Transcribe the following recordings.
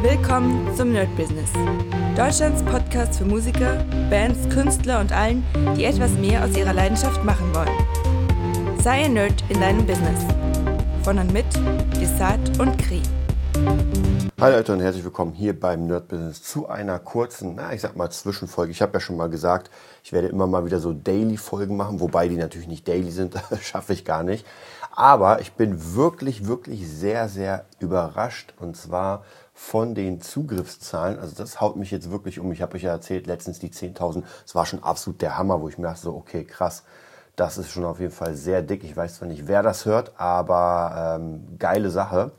Willkommen zum Nerd Business. Deutschlands Podcast für Musiker, Bands, Künstler und allen, die etwas mehr aus ihrer Leidenschaft machen wollen. Sei ein Nerd in deinem Business. Von und mit Desart und Kri. Hi Leute und herzlich willkommen hier beim Nerd Business zu einer kurzen, na, ich sag mal Zwischenfolge. Ich habe ja schon mal gesagt, ich werde immer mal wieder so Daily-Folgen machen, wobei die natürlich nicht daily sind, das schaffe ich gar nicht. Aber ich bin wirklich, wirklich sehr, sehr überrascht und zwar von den Zugriffszahlen. Also das haut mich jetzt wirklich um. Ich habe euch ja erzählt, letztens die 10.000. Das war schon absolut der Hammer, wo ich mir dachte, so, okay, krass. Das ist schon auf jeden Fall sehr dick. Ich weiß zwar nicht, wer das hört, aber ähm, geile Sache.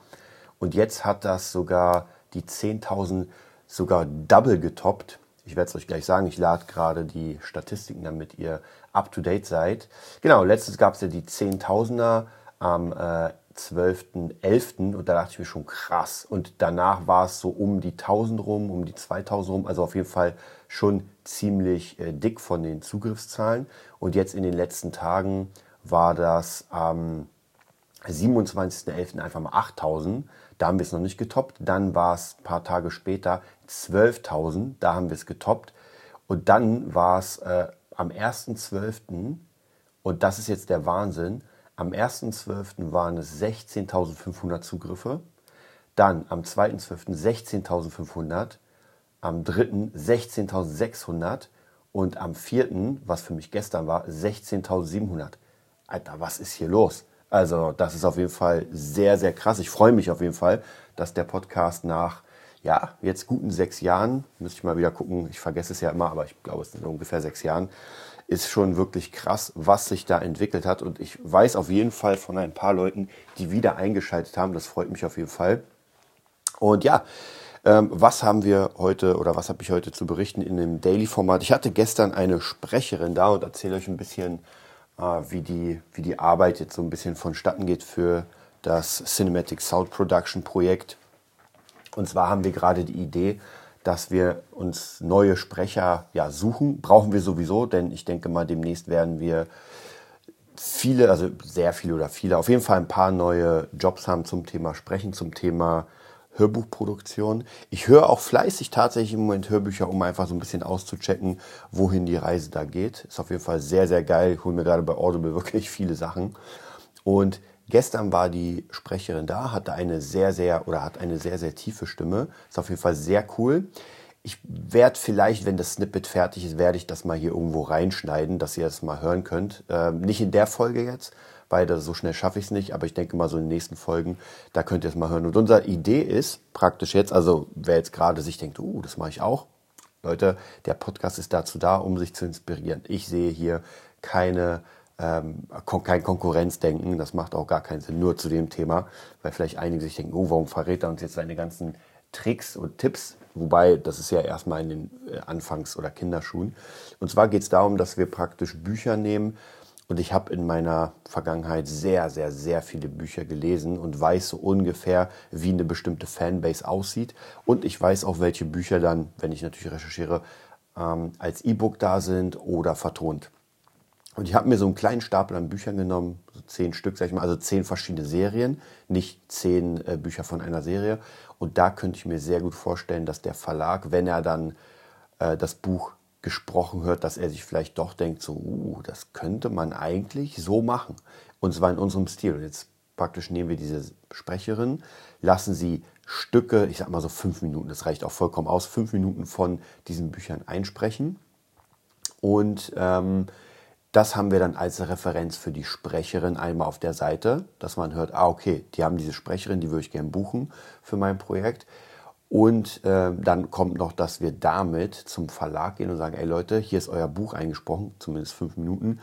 Und jetzt hat das sogar die 10.000 sogar double getoppt. Ich werde es euch gleich sagen. Ich lade gerade die Statistiken, damit ihr up to date seid. Genau, letztens gab es ja die 10.000er am äh, 12.11. und da dachte ich mir schon krass. Und danach war es so um die 1000 rum, um die 2000 rum, also auf jeden Fall schon ziemlich äh, dick von den Zugriffszahlen. Und jetzt in den letzten Tagen war das am 27.11. einfach mal 8000. Da haben wir es noch nicht getoppt. Dann war es ein paar Tage später 12.000. Da haben wir es getoppt. Und dann war es äh, am 1.12. Und das ist jetzt der Wahnsinn am 1.12. waren es 16.500 Zugriffe, dann am 2.12. 16.500, am 3. 16.600 und am 4., was für mich gestern war, 16.700. Alter, was ist hier los? Also das ist auf jeden Fall sehr, sehr krass. Ich freue mich auf jeden Fall, dass der Podcast nach, ja, jetzt guten sechs Jahren, müsste ich mal wieder gucken, ich vergesse es ja immer, aber ich glaube, es sind ungefähr sechs Jahren, ist schon wirklich krass, was sich da entwickelt hat. Und ich weiß auf jeden Fall von ein paar Leuten, die wieder eingeschaltet haben. Das freut mich auf jeden Fall. Und ja, ähm, was haben wir heute oder was habe ich heute zu berichten in dem Daily-Format? Ich hatte gestern eine Sprecherin da und erzähle euch ein bisschen, äh, wie, die, wie die Arbeit jetzt so ein bisschen vonstatten geht für das Cinematic Sound Production Projekt. Und zwar haben wir gerade die Idee, dass wir uns neue Sprecher ja, suchen. Brauchen wir sowieso, denn ich denke mal, demnächst werden wir viele, also sehr viele oder viele, auf jeden Fall ein paar neue Jobs haben zum Thema Sprechen, zum Thema Hörbuchproduktion. Ich höre auch fleißig tatsächlich im Moment Hörbücher, um einfach so ein bisschen auszuchecken, wohin die Reise da geht. Ist auf jeden Fall sehr, sehr geil. Ich hole mir gerade bei Audible wirklich viele Sachen. Und Gestern war die Sprecherin da, hatte eine sehr, sehr oder hat eine sehr, sehr tiefe Stimme. Ist auf jeden Fall sehr cool. Ich werde vielleicht, wenn das Snippet fertig ist, werde ich das mal hier irgendwo reinschneiden, dass ihr das mal hören könnt. Ähm, nicht in der Folge jetzt, weil das, so schnell schaffe ich es nicht, aber ich denke mal so in den nächsten Folgen, da könnt ihr es mal hören. Und unsere Idee ist praktisch jetzt, also wer jetzt gerade sich denkt, uh, das mache ich auch. Leute, der Podcast ist dazu da, um sich zu inspirieren. Ich sehe hier keine ähm, kein Konkurrenzdenken, das macht auch gar keinen Sinn, nur zu dem Thema, weil vielleicht einige sich denken, oh, warum verrät er uns jetzt seine ganzen Tricks und Tipps, wobei das ist ja erstmal in den äh, Anfangs- oder Kinderschuhen. Und zwar geht es darum, dass wir praktisch Bücher nehmen und ich habe in meiner Vergangenheit sehr, sehr, sehr viele Bücher gelesen und weiß so ungefähr, wie eine bestimmte Fanbase aussieht. Und ich weiß auch, welche Bücher dann, wenn ich natürlich recherchiere, ähm, als E-Book da sind oder vertont. Und ich habe mir so einen kleinen Stapel an Büchern genommen, so zehn Stück, sag ich mal, also zehn verschiedene Serien, nicht zehn äh, Bücher von einer Serie. Und da könnte ich mir sehr gut vorstellen, dass der Verlag, wenn er dann äh, das Buch gesprochen hört, dass er sich vielleicht doch denkt, so, uh, das könnte man eigentlich so machen. Und zwar in unserem Stil. Und jetzt praktisch nehmen wir diese Sprecherin, lassen sie Stücke, ich sag mal so fünf Minuten, das reicht auch vollkommen aus, fünf Minuten von diesen Büchern einsprechen. Und ähm, das haben wir dann als Referenz für die Sprecherin einmal auf der Seite, dass man hört, ah okay, die haben diese Sprecherin, die würde ich gerne buchen für mein Projekt. Und äh, dann kommt noch, dass wir damit zum Verlag gehen und sagen, ey Leute, hier ist euer Buch eingesprochen, zumindest fünf Minuten.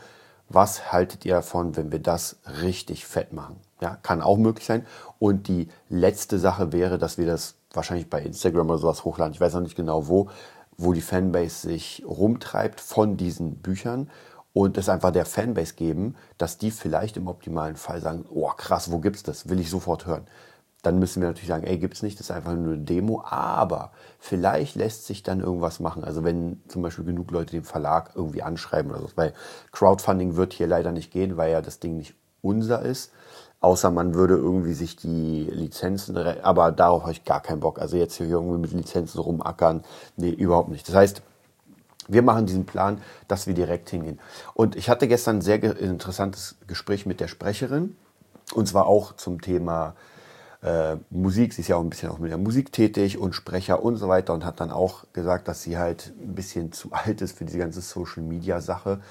Was haltet ihr davon, wenn wir das richtig fett machen? Ja, kann auch möglich sein. Und die letzte Sache wäre, dass wir das wahrscheinlich bei Instagram oder sowas hochladen. Ich weiß noch nicht genau wo, wo die Fanbase sich rumtreibt von diesen Büchern und es einfach der Fanbase geben, dass die vielleicht im optimalen Fall sagen, oh krass, wo gibt's das? Will ich sofort hören. Dann müssen wir natürlich sagen, ey, gibt's nicht, das ist einfach nur eine Demo, aber vielleicht lässt sich dann irgendwas machen. Also wenn zum Beispiel genug Leute den Verlag irgendwie anschreiben oder so, weil Crowdfunding wird hier leider nicht gehen, weil ja das Ding nicht unser ist. Außer man würde irgendwie sich die Lizenzen, aber darauf habe ich gar keinen Bock. Also jetzt hier irgendwie mit Lizenzen rumackern, nee, überhaupt nicht. Das heißt, wir machen diesen Plan, dass wir direkt hingehen. Und ich hatte gestern ein sehr interessantes Gespräch mit der Sprecherin. Und zwar auch zum Thema äh, Musik. Sie ist ja auch ein bisschen auch mit der Musik tätig und Sprecher und so weiter und hat dann auch gesagt, dass sie halt ein bisschen zu alt ist für diese ganze Social Media Sache.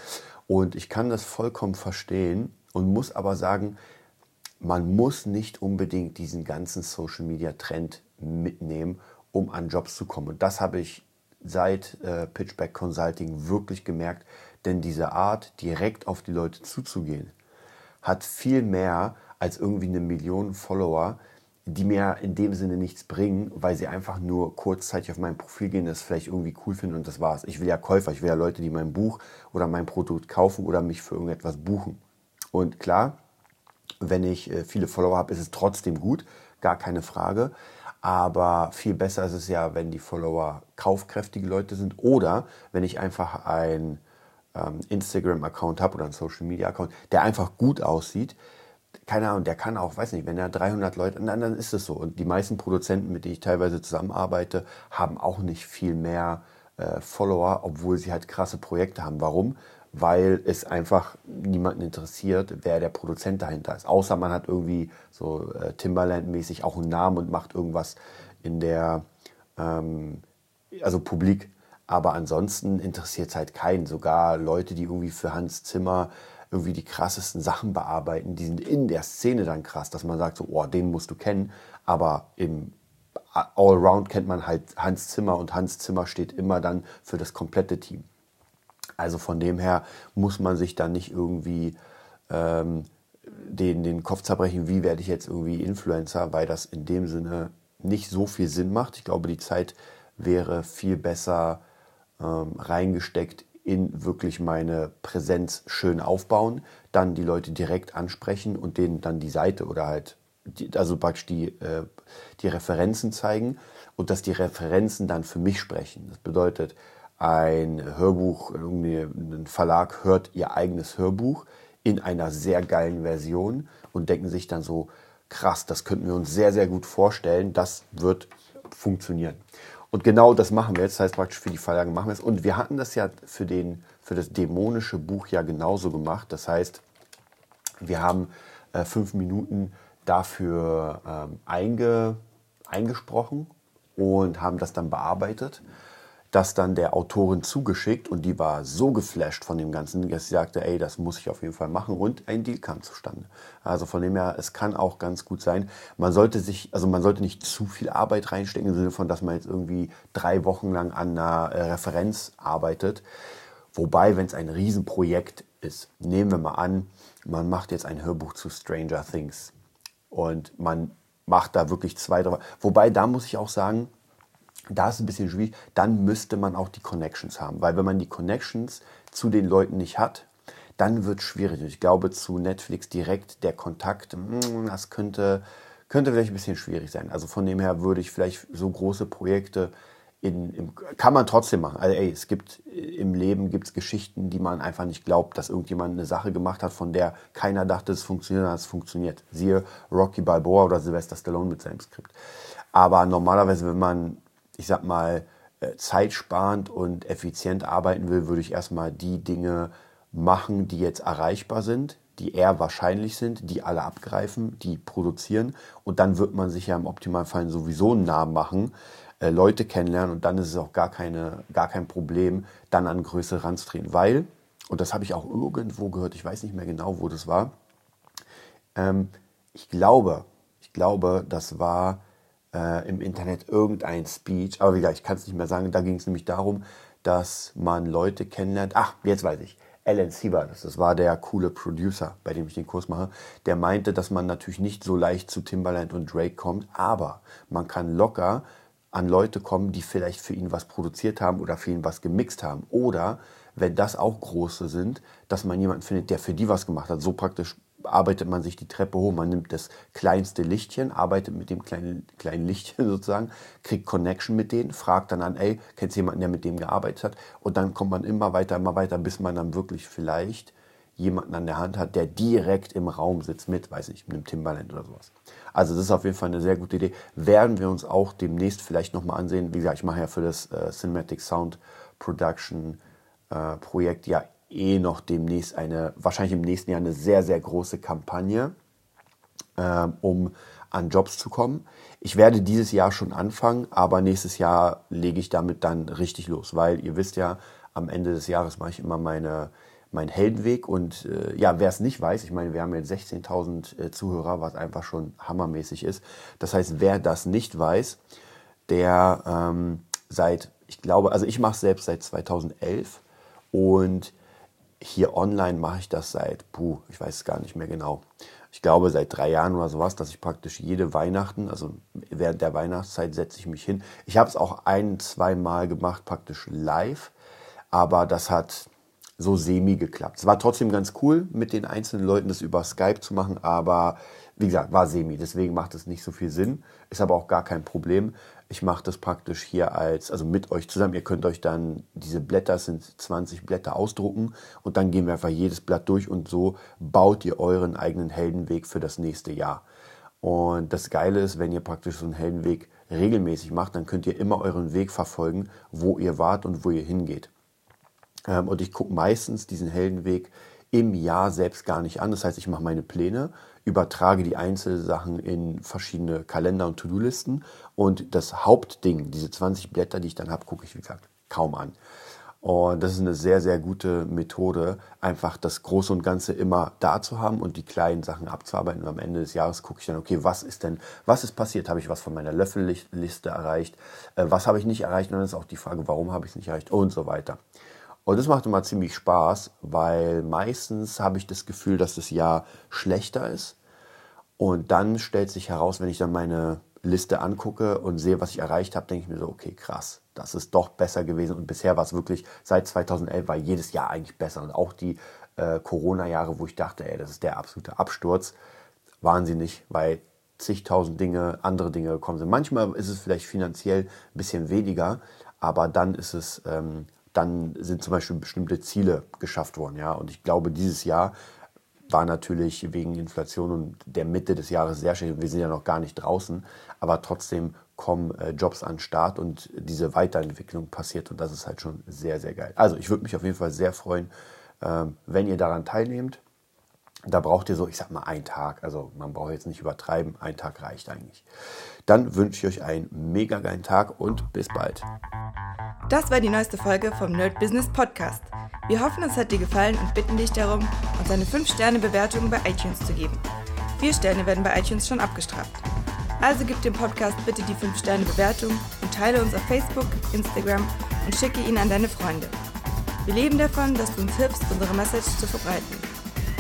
Und ich kann das vollkommen verstehen und muss aber sagen, man muss nicht unbedingt diesen ganzen Social Media Trend mitnehmen, um an Jobs zu kommen. Und das habe ich seit äh, Pitchback Consulting wirklich gemerkt, denn diese Art, direkt auf die Leute zuzugehen, hat viel mehr als irgendwie eine Million Follower, die mir in dem Sinne nichts bringen, weil sie einfach nur kurzzeitig auf mein Profil gehen, das vielleicht irgendwie cool finden und das war's. Ich will ja Käufer, ich will ja Leute, die mein Buch oder mein Produkt kaufen oder mich für irgendetwas buchen. Und klar, wenn ich äh, viele Follower habe, ist es trotzdem gut, gar keine Frage. Aber viel besser ist es ja, wenn die Follower kaufkräftige Leute sind oder wenn ich einfach ein ähm, Instagram-Account habe oder einen Social-Media-Account, der einfach gut aussieht. Keine Ahnung, der kann auch, weiß nicht, wenn er 300 Leute, dann, dann ist es so. Und die meisten Produzenten, mit denen ich teilweise zusammenarbeite, haben auch nicht viel mehr äh, Follower, obwohl sie halt krasse Projekte haben. Warum? Weil es einfach niemanden interessiert, wer der Produzent dahinter ist. Außer man hat irgendwie so äh, Timberland-mäßig auch einen Namen und macht irgendwas in der, ähm, also publik. Aber ansonsten interessiert es halt keinen. Sogar Leute, die irgendwie für Hans Zimmer irgendwie die krassesten Sachen bearbeiten, die sind in der Szene dann krass, dass man sagt so, oh, den musst du kennen. Aber im Allround kennt man halt Hans Zimmer und Hans Zimmer steht immer dann für das komplette Team. Also von dem her muss man sich dann nicht irgendwie ähm, den, den Kopf zerbrechen, wie werde ich jetzt irgendwie Influencer, weil das in dem Sinne nicht so viel Sinn macht. Ich glaube, die Zeit wäre viel besser ähm, reingesteckt in wirklich meine Präsenz schön aufbauen, dann die Leute direkt ansprechen und denen dann die Seite oder halt, die, also praktisch die, äh, die Referenzen zeigen und dass die Referenzen dann für mich sprechen. Das bedeutet, ein Hörbuch, ein Verlag hört ihr eigenes Hörbuch in einer sehr geilen Version und denken sich dann so, krass, das könnten wir uns sehr, sehr gut vorstellen, das wird funktionieren. Und genau das machen wir jetzt, das heißt praktisch für die Verlage machen wir es. Und wir hatten das ja für, den, für das dämonische Buch ja genauso gemacht. Das heißt, wir haben äh, fünf Minuten dafür ähm, einge, eingesprochen und haben das dann bearbeitet das dann der Autorin zugeschickt und die war so geflasht von dem Ganzen, dass sie sagte, ey, das muss ich auf jeden Fall machen und ein Deal kam zustande. Also von dem her, es kann auch ganz gut sein. Man sollte sich, also man sollte nicht zu viel Arbeit reinstecken im Sinne von, dass man jetzt irgendwie drei Wochen lang an einer äh, Referenz arbeitet. Wobei, wenn es ein Riesenprojekt ist, nehmen wir mal an, man macht jetzt ein Hörbuch zu Stranger Things und man macht da wirklich zwei, drei, wobei da muss ich auch sagen, da ist es ein bisschen schwierig, dann müsste man auch die Connections haben. Weil wenn man die Connections zu den Leuten nicht hat, dann wird es schwierig. Ich glaube, zu Netflix direkt der Kontakt, hm, das könnte, könnte vielleicht ein bisschen schwierig sein. Also von dem her würde ich vielleicht so große Projekte in, im, kann man trotzdem machen. Also ey, es gibt im Leben gibt's Geschichten, die man einfach nicht glaubt, dass irgendjemand eine Sache gemacht hat, von der keiner dachte, es funktioniert, es funktioniert. Siehe Rocky Balboa oder Sylvester Stallone mit seinem Skript. Aber normalerweise, wenn man ich sag mal, äh, zeitsparend und effizient arbeiten will, würde ich erstmal die Dinge machen, die jetzt erreichbar sind, die eher wahrscheinlich sind, die alle abgreifen, die produzieren. Und dann wird man sich ja im Optimalfall sowieso einen Namen machen, äh, Leute kennenlernen und dann ist es auch gar, keine, gar kein Problem, dann an größere ranzutreten. Weil, und das habe ich auch irgendwo gehört, ich weiß nicht mehr genau, wo das war, ähm, ich glaube, ich glaube, das war äh, im Internet irgendein Speech, aber wie gesagt, ich kann es nicht mehr sagen. Da ging es nämlich darum, dass man Leute kennenlernt. Ach, jetzt weiß ich. Alan Sievers, das war der coole Producer, bei dem ich den Kurs mache, der meinte, dass man natürlich nicht so leicht zu Timbaland und Drake kommt, aber man kann locker an Leute kommen, die vielleicht für ihn was produziert haben oder für ihn was gemixt haben. Oder wenn das auch große sind, dass man jemanden findet, der für die was gemacht hat. So praktisch arbeitet man sich die Treppe hoch, man nimmt das kleinste Lichtchen, arbeitet mit dem kleinen, kleinen Lichtchen sozusagen, kriegt Connection mit denen, fragt dann an, ey, kennst du jemanden, der mit dem gearbeitet hat? Und dann kommt man immer weiter, immer weiter, bis man dann wirklich vielleicht jemanden an der Hand hat, der direkt im Raum sitzt mit, weiß ich, einem Timbaland oder sowas. Also das ist auf jeden Fall eine sehr gute Idee. Werden wir uns auch demnächst vielleicht nochmal ansehen. Wie gesagt, ich mache ja für das äh, Cinematic Sound Production äh, Projekt ja eh noch demnächst eine, wahrscheinlich im nächsten Jahr eine sehr, sehr große Kampagne, äh, um an Jobs zu kommen. Ich werde dieses Jahr schon anfangen, aber nächstes Jahr lege ich damit dann richtig los, weil ihr wisst ja, am Ende des Jahres mache ich immer meine, meinen Heldenweg und äh, ja, wer es nicht weiß, ich meine, wir haben jetzt 16.000 äh, Zuhörer, was einfach schon hammermäßig ist. Das heißt, wer das nicht weiß, der ähm, seit, ich glaube, also ich mache es selbst seit 2011 und hier online mache ich das seit, puh, ich weiß es gar nicht mehr genau. Ich glaube seit drei Jahren oder sowas, dass ich praktisch jede Weihnachten, also während der Weihnachtszeit setze ich mich hin. Ich habe es auch ein, zwei Mal gemacht, praktisch live, aber das hat so semi geklappt. Es war trotzdem ganz cool, mit den einzelnen Leuten das über Skype zu machen, aber wie gesagt, war semi. Deswegen macht es nicht so viel Sinn. Ist aber auch gar kein Problem. Ich mache das praktisch hier als, also mit euch zusammen. Ihr könnt euch dann, diese Blätter sind 20 Blätter ausdrucken und dann gehen wir einfach jedes Blatt durch und so baut ihr euren eigenen Heldenweg für das nächste Jahr. Und das Geile ist, wenn ihr praktisch so einen Heldenweg regelmäßig macht, dann könnt ihr immer euren Weg verfolgen, wo ihr wart und wo ihr hingeht. Ähm, und ich gucke meistens diesen Heldenweg im Jahr selbst gar nicht an. Das heißt, ich mache meine Pläne, übertrage die Einzelsachen in verschiedene Kalender und To-Do-Listen und das Hauptding, diese 20 Blätter, die ich dann habe, gucke ich, wie gesagt, kaum an. Und das ist eine sehr, sehr gute Methode, einfach das Große und Ganze immer da zu haben und die kleinen Sachen abzuarbeiten. Und am Ende des Jahres gucke ich dann, okay, was ist denn, was ist passiert? Habe ich was von meiner Löffelliste erreicht? Äh, was habe ich nicht erreicht? Und dann ist auch die Frage, warum habe ich es nicht erreicht? Und so weiter. Und das macht immer ziemlich Spaß, weil meistens habe ich das Gefühl, dass das Jahr schlechter ist. Und dann stellt sich heraus, wenn ich dann meine Liste angucke und sehe, was ich erreicht habe, denke ich mir so, okay, krass, das ist doch besser gewesen. Und bisher war es wirklich, seit 2011 war jedes Jahr eigentlich besser. Und auch die äh, Corona-Jahre, wo ich dachte, ey, das ist der absolute Absturz, waren sie nicht, weil zigtausend Dinge, andere Dinge gekommen sind. Manchmal ist es vielleicht finanziell ein bisschen weniger, aber dann ist es ähm, dann sind zum Beispiel bestimmte Ziele geschafft worden. Ja? Und ich glaube, dieses Jahr war natürlich wegen Inflation und der Mitte des Jahres sehr schwierig. Wir sind ja noch gar nicht draußen, aber trotzdem kommen äh, Jobs an den Start und diese Weiterentwicklung passiert und das ist halt schon sehr, sehr geil. Also ich würde mich auf jeden Fall sehr freuen, ähm, wenn ihr daran teilnehmt. Da braucht ihr so, ich sag mal, einen Tag. Also man braucht jetzt nicht übertreiben, ein Tag reicht eigentlich. Dann wünsche ich euch einen mega geilen Tag und bis bald. Das war die neueste Folge vom Nerd Business Podcast. Wir hoffen, es hat dir gefallen und bitten dich darum, uns eine 5-Sterne-Bewertung bei iTunes zu geben. Vier Sterne werden bei iTunes schon abgestraft. Also gib dem Podcast bitte die 5-Sterne-Bewertung und teile uns auf Facebook, Instagram und schicke ihn an deine Freunde. Wir leben davon, dass du uns hilfst, unsere Message zu verbreiten.